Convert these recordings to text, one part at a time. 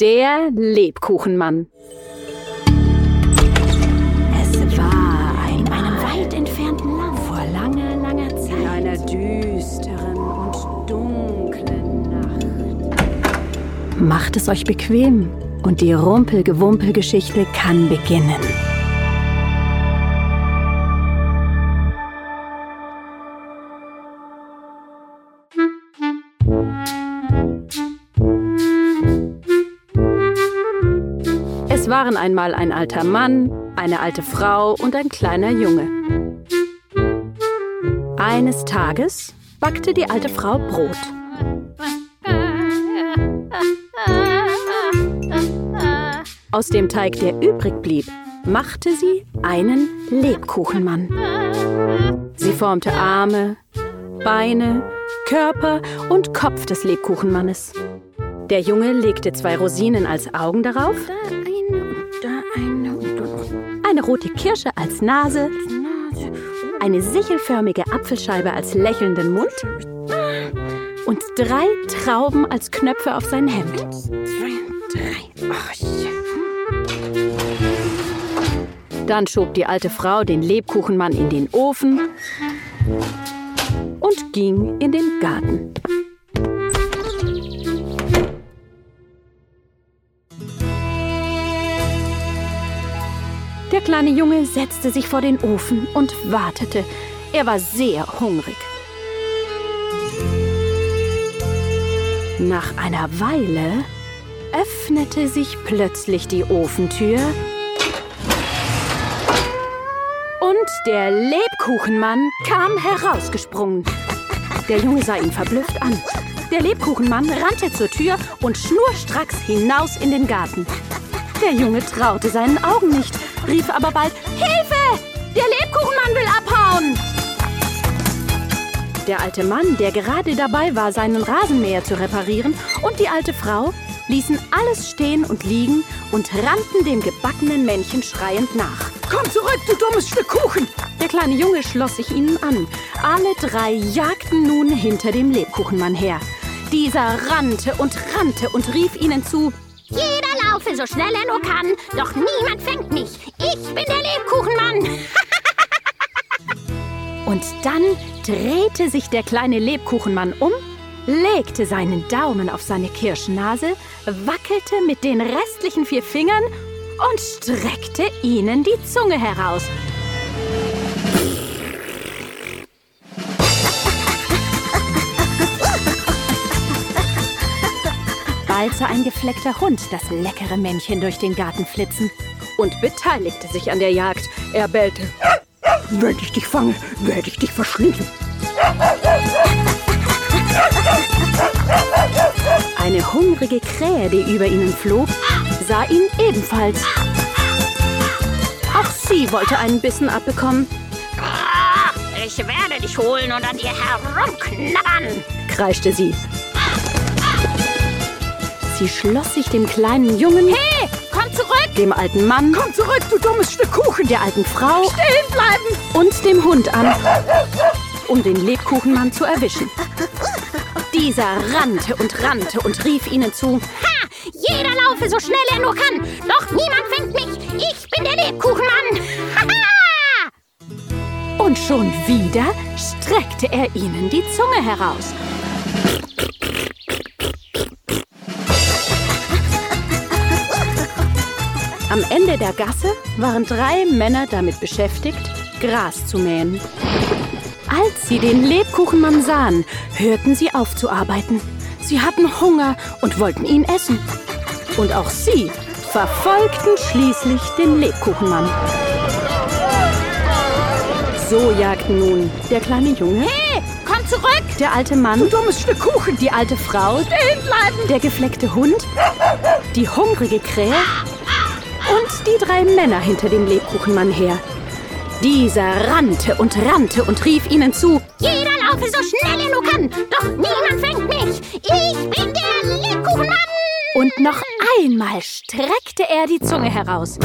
Der Lebkuchenmann. Es war in einem weit entfernten Land vor langer, langer Zeit. In einer düsteren und dunklen Nacht. Macht es euch bequem und die Rumpelgewumpelgeschichte kann beginnen. Waren einmal ein alter Mann, eine alte Frau und ein kleiner Junge. Eines Tages backte die alte Frau Brot. Aus dem Teig, der übrig blieb, machte sie einen Lebkuchenmann. Sie formte Arme, Beine, Körper und Kopf des Lebkuchenmannes. Der Junge legte zwei Rosinen als Augen darauf, rote Kirsche als Nase, eine sichelförmige Apfelscheibe als lächelnden Mund und drei Trauben als Knöpfe auf sein Hemd. Dann schob die alte Frau den Lebkuchenmann in den Ofen und ging in den Garten. Der kleine Junge setzte sich vor den Ofen und wartete. Er war sehr hungrig. Nach einer Weile öffnete sich plötzlich die Ofentür und der Lebkuchenmann kam herausgesprungen. Der Junge sah ihn verblüfft an. Der Lebkuchenmann rannte zur Tür und schnurstracks hinaus in den Garten. Der Junge traute seinen Augen nicht, rief aber bald Hilfe! Der Lebkuchenmann will abhauen! Der alte Mann, der gerade dabei war, seinen Rasenmäher zu reparieren, und die alte Frau ließen alles stehen und liegen und rannten dem gebackenen Männchen schreiend nach. Komm zurück, du dummes Stück Kuchen! Der kleine Junge schloss sich ihnen an. Alle drei jagten nun hinter dem Lebkuchenmann her. Dieser rannte und rannte und rief ihnen zu: Jeder laufe so schnell er nur kann, doch niemand fängt mich. Ich bin der Lebkuchenmann. Und dann drehte sich der kleine Lebkuchenmann um, legte seinen Daumen auf seine Kirschnase, wackelte mit den restlichen vier Fingern und streckte ihnen die Zunge heraus. Sah ein gefleckter Hund das leckere Männchen durch den Garten flitzen und beteiligte sich an der Jagd. Er bellte. Wenn ich dich fange, werde ich dich verschlingen. Eine hungrige Krähe, die über ihnen flog, sah ihn ebenfalls. Auch sie wollte einen Bissen abbekommen, Ich werde dich holen und an dir herumknabbern. kreischte sie. Sie schloss sich dem kleinen Jungen, Hey, komm zurück! dem alten Mann, Komm zurück, du dummes Stück Kuchen! der alten Frau Stehen bleiben! und dem Hund an, um den Lebkuchenmann zu erwischen. Dieser rannte und rannte und rief ihnen zu, Ha! Jeder laufe so schnell er nur kann, doch niemand fängt mich. Ich bin der Lebkuchenmann. Haha! und schon wieder streckte er ihnen die Zunge heraus. Am Ende der Gasse waren drei Männer damit beschäftigt, Gras zu mähen. Als sie den Lebkuchenmann sahen, hörten sie auf zu arbeiten. Sie hatten Hunger und wollten ihn essen. Und auch sie verfolgten schließlich den Lebkuchenmann. So jagten nun der kleine Junge, Hey, komm zurück! der alte Mann, Du dummes Stück Kuchen! die alte Frau, Stehen bleiben! der gefleckte Hund, die hungrige Krähe und die drei Männer hinter dem Lebkuchenmann her. Dieser rannte und rannte und rief ihnen zu, Jeder laufe so schnell er nur kann, doch niemand fängt mich. Ich bin der Lebkuchenmann. und noch einmal streckte er die Zunge heraus.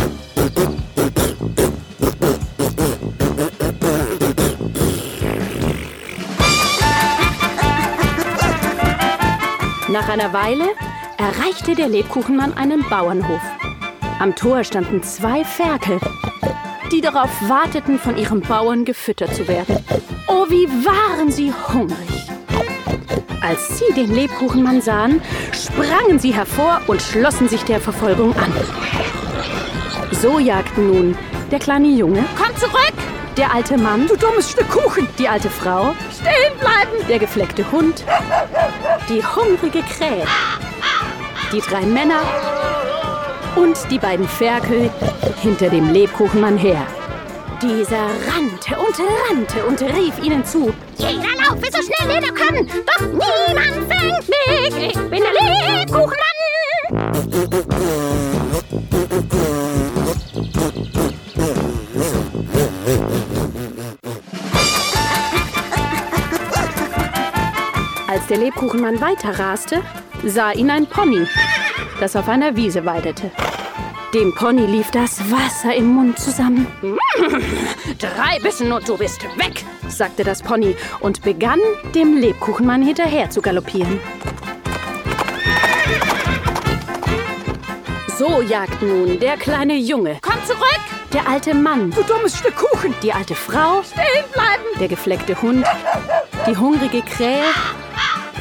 Nach einer Weile erreichte der Lebkuchenmann einen Bauernhof. Am Tor standen zwei Ferkel, die darauf warteten, von ihrem Bauern gefüttert zu werden. Oh, wie waren sie hungrig! Als sie den Lebkuchenmann sahen, sprangen sie hervor und schlossen sich der Verfolgung an. So jagten nun der kleine Junge, Komm zurück! der alte Mann, Du dummes Stück Kuchen! die alte Frau, Stehen bleiben! der gefleckte Hund, die hungrige Krähe, die drei Männer und die beiden Ferkel hinter dem Lebkuchenmann her. Dieser rannte und rannte und rief ihnen zu. Jeder laufe so schnell er nur kann, doch niemand fängt mich! Ich bin der Lebkuchenmann! Als der Lebkuchenmann weiterraste, sah ihn ein Pony, das auf einer Wiese weidete. Dem Pony lief das Wasser im Mund zusammen. Drei Bissen und du bist weg, sagte das Pony und begann dem Lebkuchenmann hinterher zu galoppieren. So jagt nun der kleine Junge, Komm zurück! der alte Mann, Du dummes Stück Kuchen! die alte Frau, Stehen bleiben! der gefleckte Hund, die hungrige Krähe,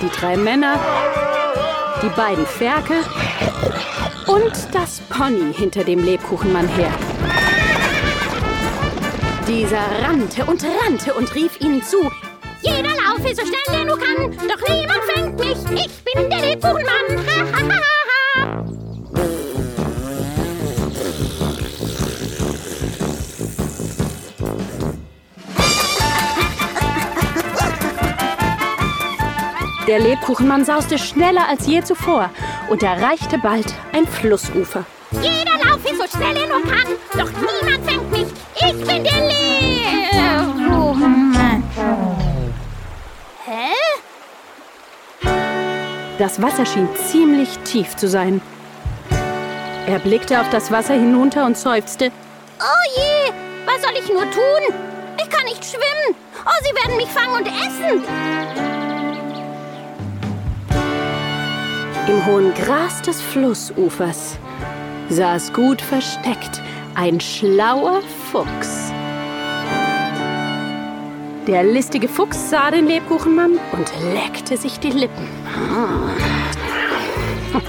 die drei Männer, die beiden Ferkel und das Pony hinter dem Lebkuchenmann her. Dieser rannte und rannte und rief ihnen zu. Jeder laufe so schnell er nur kann, doch niemand fängt mich! Ich bin der Lebkuchenmann! Der Lebkuchenmann sauste schneller als je zuvor und erreichte bald ein Flussufer. Jeder laufe so schnell er nur kann, doch niemand fängt mich! Ich bin der Lebkuchenmann! Hä? Das Wasser schien ziemlich tief zu sein. Er blickte auf das Wasser hinunter und seufzte. Oh je, was soll ich nur tun? Ich kann nicht schwimmen. Oh, sie werden mich fangen und essen. Im hohen Gras des Flussufers saß gut versteckt ein schlauer Fuchs. Der listige Fuchs sah den Lebkuchenmann und leckte sich die Lippen.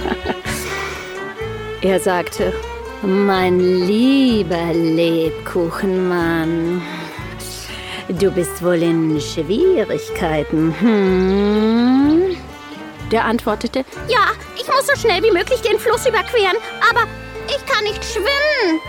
er sagte, mein lieber Lebkuchenmann, du bist wohl in Schwierigkeiten, hm? Der antwortete, Ja, ich muss so schnell wie möglich den Fluss überqueren, aber ich kann nicht schwimmen.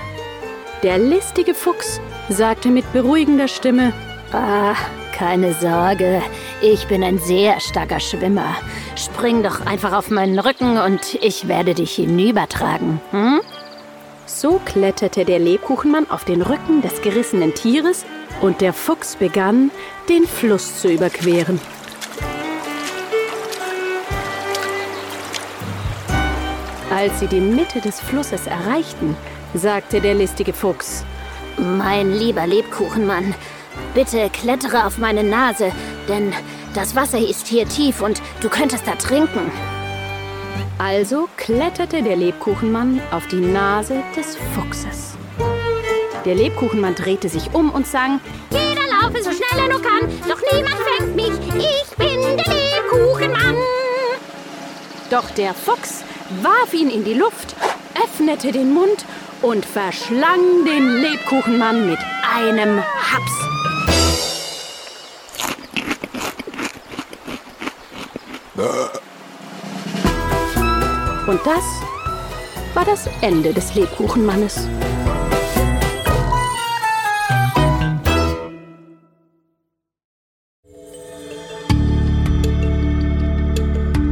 Der listige Fuchs sagte mit beruhigender Stimme, Ah, keine Sorge, ich bin ein sehr starker Schwimmer. Spring doch einfach auf meinen Rücken und ich werde dich hinübertragen. Hm? So kletterte der Lebkuchenmann auf den Rücken des gerissenen Tieres und der Fuchs begann, den Fluss zu überqueren. Als sie die Mitte des Flusses erreichten, sagte der listige Fuchs, Mein lieber Lebkuchenmann, bitte klettere auf meine Nase, denn das Wasser ist hier tief und du könntest da trinken. Also kletterte der Lebkuchenmann auf die Nase des Fuchses. Der Lebkuchenmann drehte sich um und sang, Jeder laufe so schnell er nur kann, doch niemand fängt mich. Ich bin der Lebkuchenmann. Doch der Fuchs warf ihn in die Luft, öffnete den Mund und verschlang den Lebkuchenmann mit einem Haps. Und das war das Ende des Lebkuchenmannes.